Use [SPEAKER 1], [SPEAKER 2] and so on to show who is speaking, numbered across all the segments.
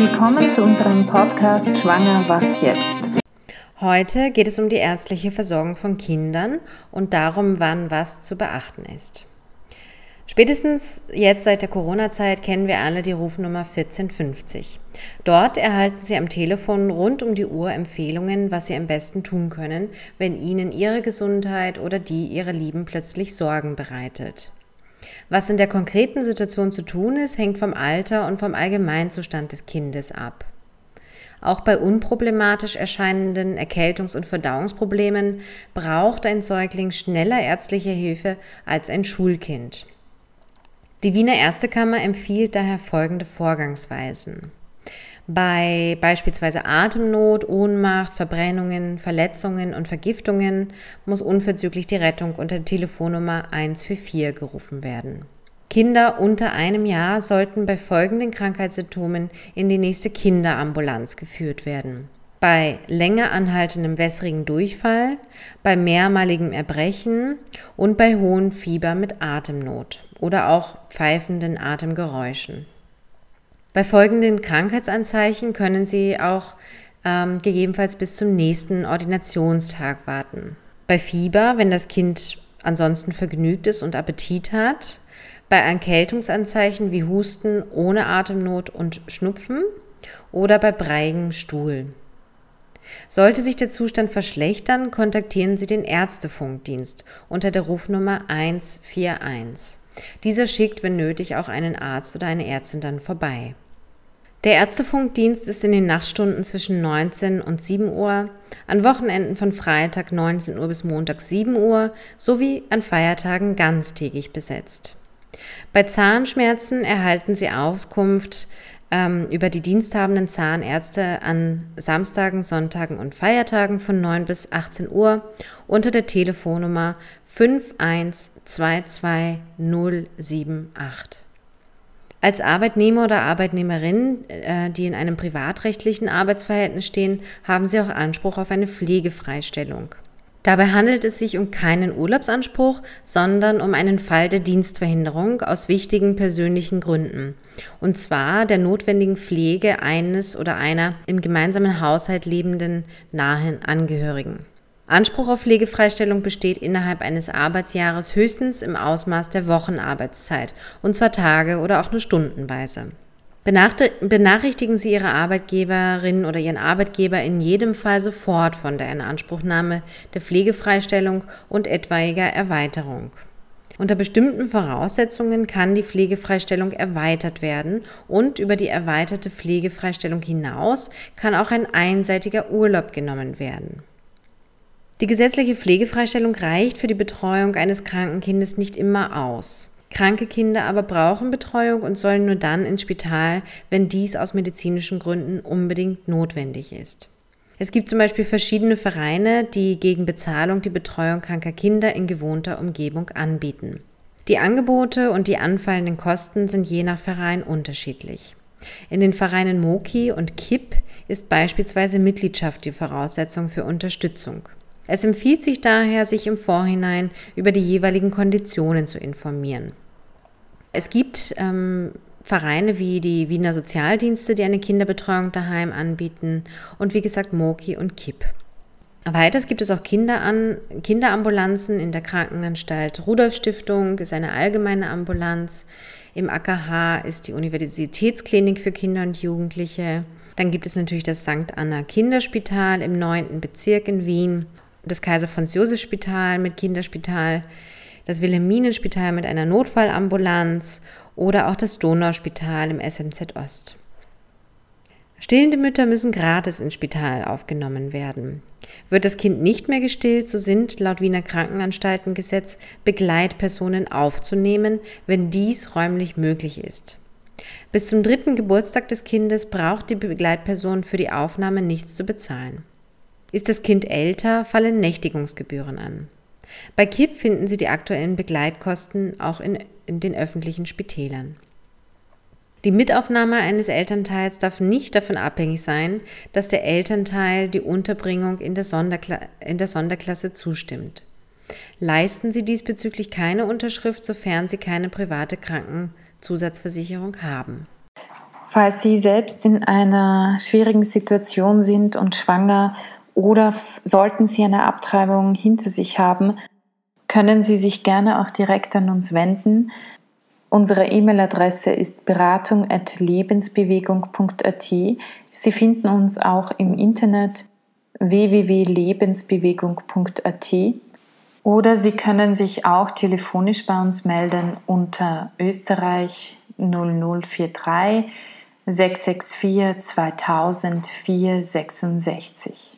[SPEAKER 1] Willkommen zu unserem Podcast Schwanger Was jetzt?
[SPEAKER 2] Heute geht es um die ärztliche Versorgung von Kindern und darum, wann was zu beachten ist. Spätestens jetzt seit der Corona-Zeit kennen wir alle die Rufnummer 1450. Dort erhalten Sie am Telefon rund um die Uhr Empfehlungen, was Sie am besten tun können, wenn Ihnen Ihre Gesundheit oder die Ihrer Lieben plötzlich Sorgen bereitet. Was in der konkreten Situation zu tun ist, hängt vom Alter und vom Allgemeinzustand des Kindes ab. Auch bei unproblematisch erscheinenden Erkältungs- und Verdauungsproblemen braucht ein Säugling schneller ärztliche Hilfe als ein Schulkind. Die Wiener Ärztekammer empfiehlt daher folgende Vorgangsweisen. Bei beispielsweise Atemnot, Ohnmacht, Verbrennungen, Verletzungen und Vergiftungen muss unverzüglich die Rettung unter Telefonnummer 144 gerufen werden. Kinder unter einem Jahr sollten bei folgenden Krankheitssymptomen in die nächste Kinderambulanz geführt werden. Bei länger anhaltendem wässrigen Durchfall, bei mehrmaligem Erbrechen und bei hohem Fieber mit Atemnot oder auch pfeifenden Atemgeräuschen. Bei folgenden Krankheitsanzeichen können Sie auch ähm, gegebenenfalls bis zum nächsten Ordinationstag warten. Bei Fieber, wenn das Kind ansonsten vergnügt ist und Appetit hat. Bei Erkältungsanzeichen wie Husten ohne Atemnot und Schnupfen oder bei breiigem Stuhl. Sollte sich der Zustand verschlechtern, kontaktieren Sie den Ärztefunkdienst unter der Rufnummer 141. Dieser schickt, wenn nötig, auch einen Arzt oder eine Ärztin dann vorbei. Der Ärztefunkdienst ist in den Nachtstunden zwischen 19 und 7 Uhr, an Wochenenden von Freitag 19 Uhr bis Montag 7 Uhr sowie an Feiertagen ganztägig besetzt. Bei Zahnschmerzen erhalten Sie Auskunft ähm, über die diensthabenden Zahnärzte an Samstagen, Sonntagen und Feiertagen von 9 bis 18 Uhr unter der Telefonnummer 5122078. Als Arbeitnehmer oder Arbeitnehmerin, äh, die in einem privatrechtlichen Arbeitsverhältnis stehen, haben Sie auch Anspruch auf eine Pflegefreistellung. Dabei handelt es sich um keinen Urlaubsanspruch, sondern um einen Fall der Dienstverhinderung aus wichtigen persönlichen Gründen. Und zwar der notwendigen Pflege eines oder einer im gemeinsamen Haushalt lebenden nahen Angehörigen. Anspruch auf Pflegefreistellung besteht innerhalb eines Arbeitsjahres höchstens im Ausmaß der Wochenarbeitszeit, und zwar Tage oder auch nur stundenweise. Benachrichtigen Sie Ihre Arbeitgeberin oder Ihren Arbeitgeber in jedem Fall sofort von der Inanspruchnahme der Pflegefreistellung und etwaiger Erweiterung. Unter bestimmten Voraussetzungen kann die Pflegefreistellung erweitert werden und über die erweiterte Pflegefreistellung hinaus kann auch ein einseitiger Urlaub genommen werden. Die gesetzliche Pflegefreistellung reicht für die Betreuung eines kranken Kindes nicht immer aus. Kranke Kinder aber brauchen Betreuung und sollen nur dann ins Spital, wenn dies aus medizinischen Gründen unbedingt notwendig ist. Es gibt zum Beispiel verschiedene Vereine, die gegen Bezahlung die Betreuung kranker Kinder in gewohnter Umgebung anbieten. Die Angebote und die anfallenden Kosten sind je nach Verein unterschiedlich. In den Vereinen Moki und KIP ist beispielsweise Mitgliedschaft die Voraussetzung für Unterstützung. Es empfiehlt sich daher, sich im Vorhinein über die jeweiligen Konditionen zu informieren. Es gibt ähm, Vereine wie die Wiener Sozialdienste, die eine Kinderbetreuung daheim anbieten und wie gesagt Moki und KIP. Weiters gibt es auch Kinderan Kinderambulanzen in der Krankenanstalt Rudolf Stiftung, ist eine allgemeine Ambulanz. Im AKH ist die Universitätsklinik für Kinder und Jugendliche. Dann gibt es natürlich das St. Anna Kinderspital im 9. Bezirk in Wien das Kaiser Franz Josef Spital mit Kinderspital, das Wilhelminenspital mit einer Notfallambulanz oder auch das Donauspital im SMZ Ost. Stillende Mütter müssen gratis ins Spital aufgenommen werden. Wird das Kind nicht mehr gestillt, so sind laut Wiener Krankenanstaltengesetz Begleitpersonen aufzunehmen, wenn dies räumlich möglich ist. Bis zum dritten Geburtstag des Kindes braucht die Begleitperson für die Aufnahme nichts zu bezahlen. Ist das Kind älter, fallen Nächtigungsgebühren an. Bei KIP finden Sie die aktuellen Begleitkosten auch in, in den öffentlichen Spitälern. Die Mitaufnahme eines Elternteils darf nicht davon abhängig sein, dass der Elternteil die Unterbringung in der, Sonderkla in der Sonderklasse zustimmt. Leisten Sie diesbezüglich keine Unterschrift, sofern Sie keine private Krankenzusatzversicherung haben.
[SPEAKER 1] Falls Sie selbst in einer schwierigen Situation sind und schwanger oder sollten Sie eine Abtreibung hinter sich haben, können Sie sich gerne auch direkt an uns wenden. Unsere E-Mail-Adresse ist beratung.lebensbewegung.at. Sie finden uns auch im Internet www.lebensbewegung.at oder Sie können sich auch telefonisch bei uns melden unter Österreich 0043 664 2000 466.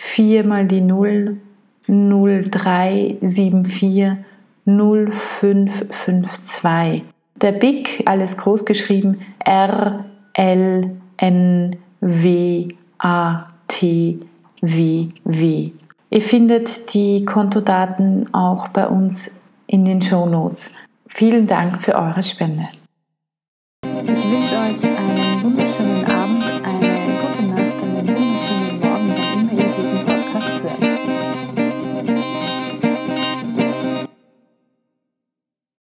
[SPEAKER 1] 4 mal die 0 0374 0552. Der BIC, alles groß geschrieben, R L N W A T W W. Ihr findet die Kontodaten auch bei uns in den Show Notes. Vielen Dank für eure Spende.